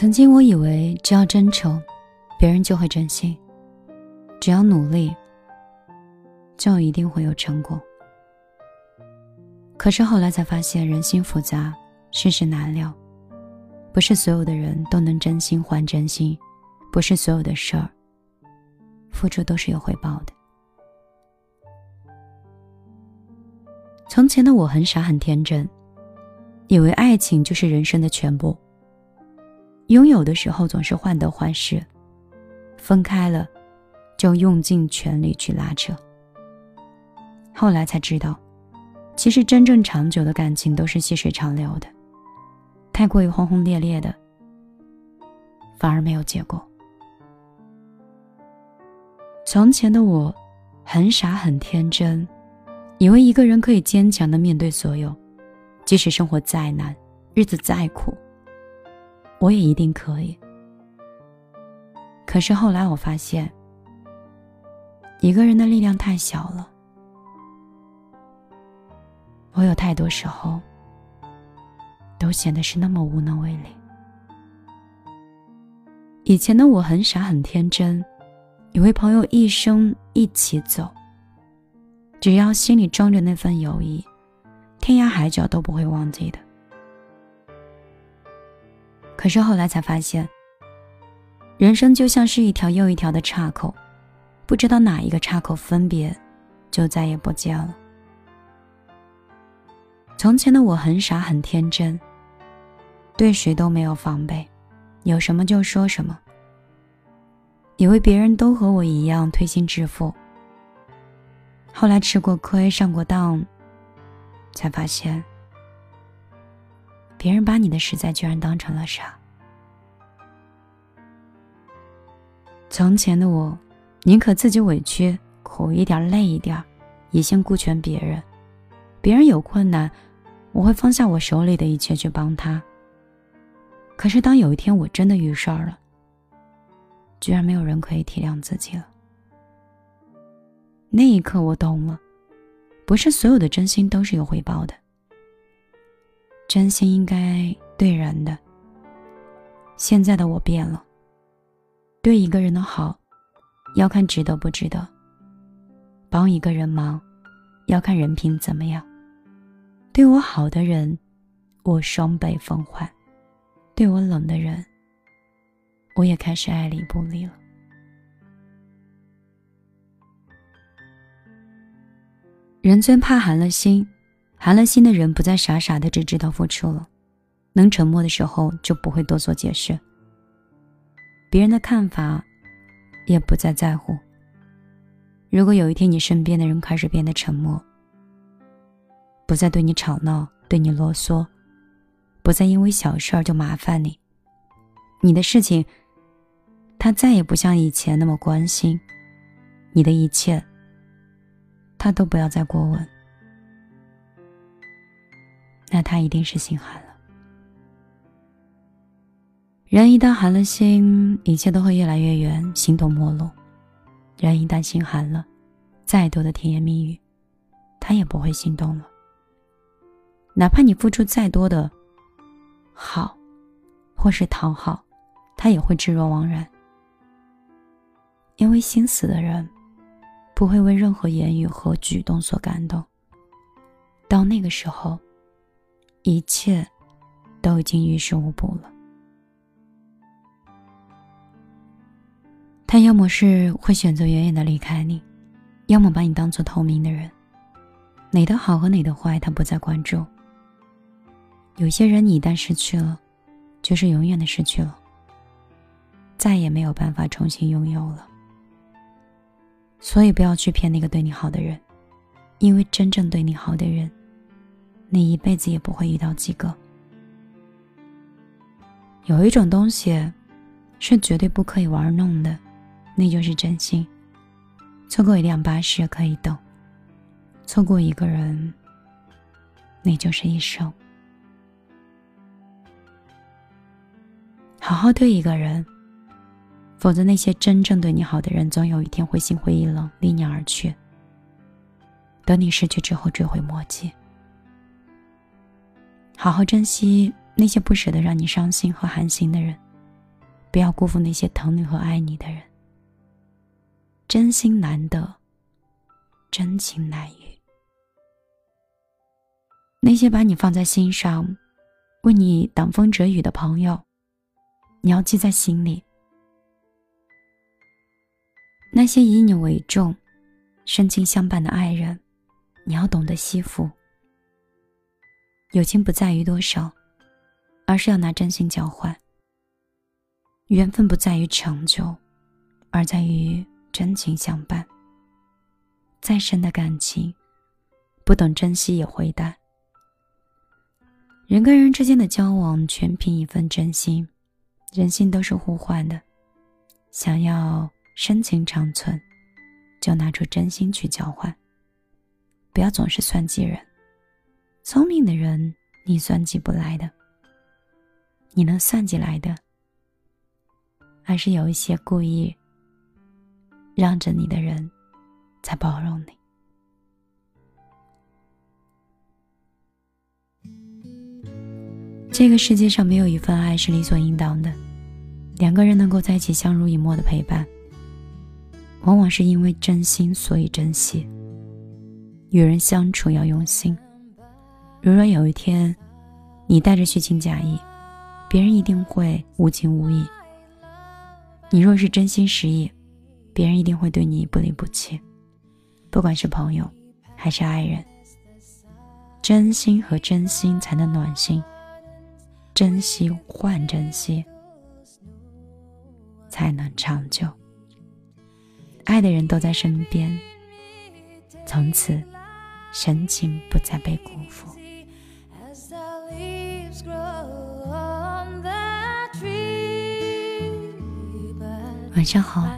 曾经我以为只要真诚，别人就会真心；只要努力，就一定会有成果。可是后来才发现，人心复杂，世事难料，不是所有的人都能真心还真心，不是所有的事儿，付出都是有回报的。从前的我很傻很天真，以为爱情就是人生的全部。拥有的时候总是患得患失，分开了，就用尽全力去拉扯。后来才知道，其实真正长久的感情都是细水长流的，太过于轰轰烈烈的，反而没有结果。从前的我，很傻很天真，以为一个人可以坚强的面对所有，即使生活再难，日子再苦。我也一定可以。可是后来我发现，一个人的力量太小了。我有太多时候，都显得是那么无能为力。以前的我很傻很天真，以为朋友一生一起走，只要心里装着那份友谊，天涯海角都不会忘记的。可是后来才发现，人生就像是一条又一条的岔口，不知道哪一个岔口分别，就再也不见了。从前的我很傻很天真，对谁都没有防备，有什么就说什么，以为别人都和我一样推心置腹。后来吃过亏上过当，才发现。别人把你的实在居然当成了傻。从前的我，宁可自己委屈、苦一点、累一点，也先顾全别人。别人有困难，我会放下我手里的一切去帮他。可是当有一天我真的遇事儿了，居然没有人可以体谅自己了。那一刻我懂了，不是所有的真心都是有回报的。真心应该对人的。现在的我变了，对一个人的好，要看值得不值得；帮一个人忙，要看人品怎么样。对我好的人，我双倍奉还；对我冷的人，我也开始爱理不理了。人最怕寒了心。寒了心的人不再傻傻的只知道付出了，能沉默的时候就不会多做解释。别人的看法，也不再在乎。如果有一天你身边的人开始变得沉默，不再对你吵闹、对你啰嗦，不再因为小事儿就麻烦你，你的事情，他再也不像以前那么关心，你的一切，他都不要再过问。那他一定是心寒了。人一旦寒了心，一切都会越来越远，形同陌路。人一旦心寒了，再多的甜言蜜语，他也不会心动了。哪怕你付出再多的好，或是讨好，他也会置若罔然。因为心死的人，不会为任何言语和举动所感动。到那个时候。一切都已经于事无补了。他要么是会选择远远的离开你，要么把你当做透明的人，哪的好和哪的坏，他不再关注。有些人你一旦失去了，就是永远的失去了，再也没有办法重新拥有了。所以不要去骗那个对你好的人，因为真正对你好的人。你一辈子也不会遇到几个。有一种东西是绝对不可以玩弄的，那就是真心。错过一辆巴士可以等，错过一个人，那就是一生。好好对一个人，否则那些真正对你好的人，总有一天会心灰意冷，离你而去。等你失去之后，追悔莫及。好好珍惜那些不舍得让你伤心和寒心的人，不要辜负那些疼你和爱你的人。真心难得，真情难遇。那些把你放在心上、为你挡风遮雨的朋友，你要记在心里；那些以你为重、深情相伴的爱人，你要懂得惜福。友情不在于多少，而是要拿真心交换；缘分不在于长久，而在于。真情相伴，再深的感情，不懂珍惜也会淡。人跟人之间的交往，全凭一份真心。人心都是互换的，想要深情长存，就拿出真心去交换。不要总是算计人，聪明的人你算计不来的，你能算计来的，而是有一些故意。让着你的人，才包容你。这个世界上没有一份爱是理所应当的，两个人能够在一起相濡以沫的陪伴，往往是因为真心，所以珍惜。与人相处要用心。如若有一天，你带着虚情假意，别人一定会无情无义。你若是真心实意。别人一定会对你不离不弃，不管是朋友还是爱人。真心和真心才能暖心，珍惜换珍惜才能长久。爱的人都在身边，从此深情不再被辜负。晚上好。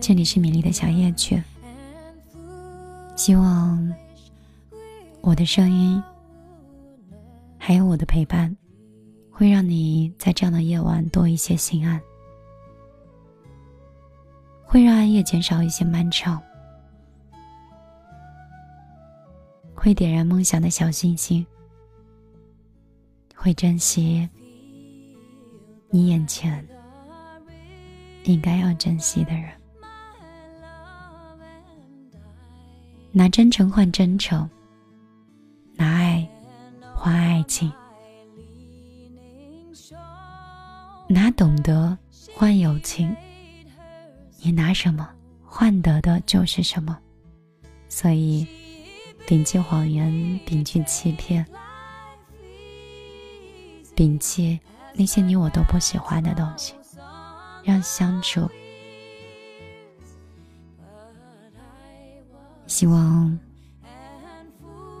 这里是米粒的小夜曲，希望我的声音还有我的陪伴，会让你在这样的夜晚多一些心安，会让暗夜减少一些漫长，会点燃梦想的小星星，会珍惜你眼前。应该要珍惜的人。拿真诚换真诚，拿爱换爱情，拿懂得换友情。你拿什么换得的就是什么。所以，摒弃谎言，摒弃欺骗，摒弃那些你我都不喜欢的东西，让相处。希望，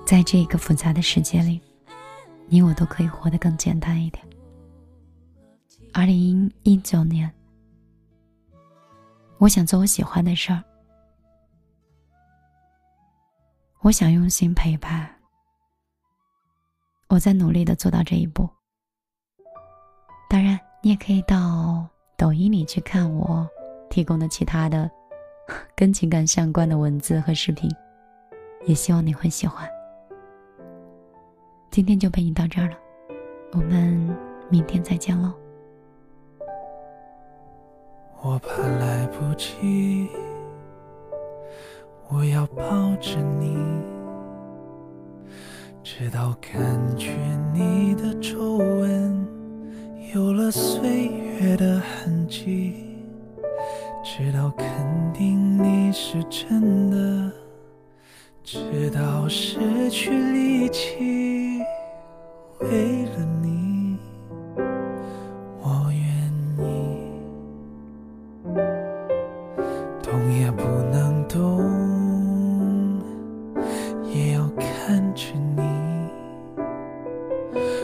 在这个复杂的世界里，你我都可以活得更简单一点。二零一九年，我想做我喜欢的事儿，我想用心陪伴，我在努力的做到这一步。当然，你也可以到抖音里去看我提供的其他的。跟情感相关的文字和视频，也希望你会喜欢。今天就陪你到这儿了，我们明天再见喽。我怕来不及，我要抱着你，直到感觉你的皱纹有了岁月的痕迹。直到肯定你是真的，直到失去力气，为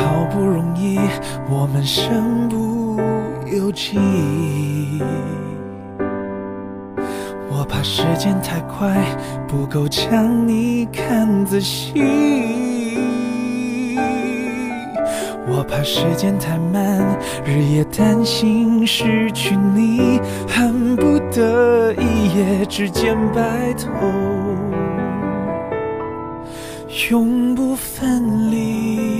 好不容易，我们身不由己。我怕时间太快，不够将你看仔细。我怕时间太慢，日夜担心失去你，恨不得一夜之间白头，永不分离。